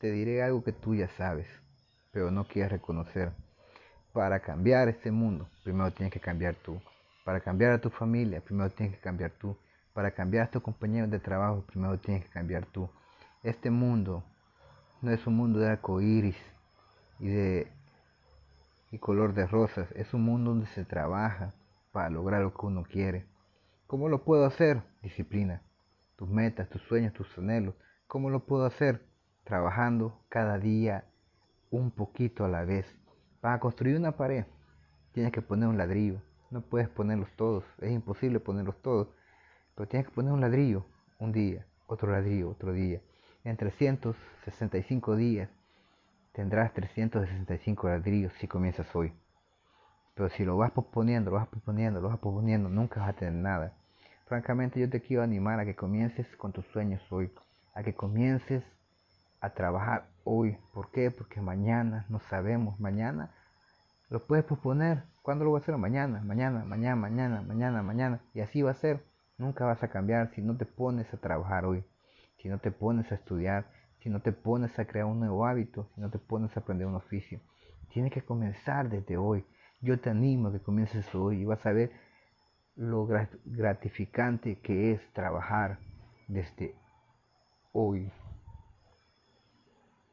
te diré algo que tú ya sabes, pero no quieres reconocer. Para cambiar este mundo, primero tienes que cambiar tú. Para cambiar a tu familia, primero tienes que cambiar tú. Para cambiar a tus compañeros de trabajo, primero tienes que cambiar tú. Este mundo no es un mundo de arcoíris y de y color de rosas. Es un mundo donde se trabaja para lograr lo que uno quiere. ¿Cómo lo puedo hacer? Disciplina. Tus metas, tus sueños, tus anhelos. ¿Cómo lo puedo hacer? Trabajando cada día un poquito a la vez. Para construir una pared tienes que poner un ladrillo. No puedes ponerlos todos. Es imposible ponerlos todos. Pero tienes que poner un ladrillo un día, otro ladrillo otro día. En 365 días tendrás 365 ladrillos si comienzas hoy. Pero si lo vas posponiendo, lo vas posponiendo, lo vas posponiendo, nunca vas a tener nada. Francamente yo te quiero animar a que comiences con tus sueños hoy, a que comiences a trabajar hoy. ¿Por qué? Porque mañana no sabemos, mañana lo puedes posponer. ¿Cuándo lo vas a hacer? Mañana, mañana, mañana, mañana, mañana, mañana. Y así va a ser. Nunca vas a cambiar si no te pones a trabajar hoy, si no te pones a estudiar, si no te pones a crear un nuevo hábito, si no te pones a aprender un oficio. Tienes que comenzar desde hoy. Yo te animo a que comiences hoy y vas a ver lo gratificante que es trabajar desde hoy.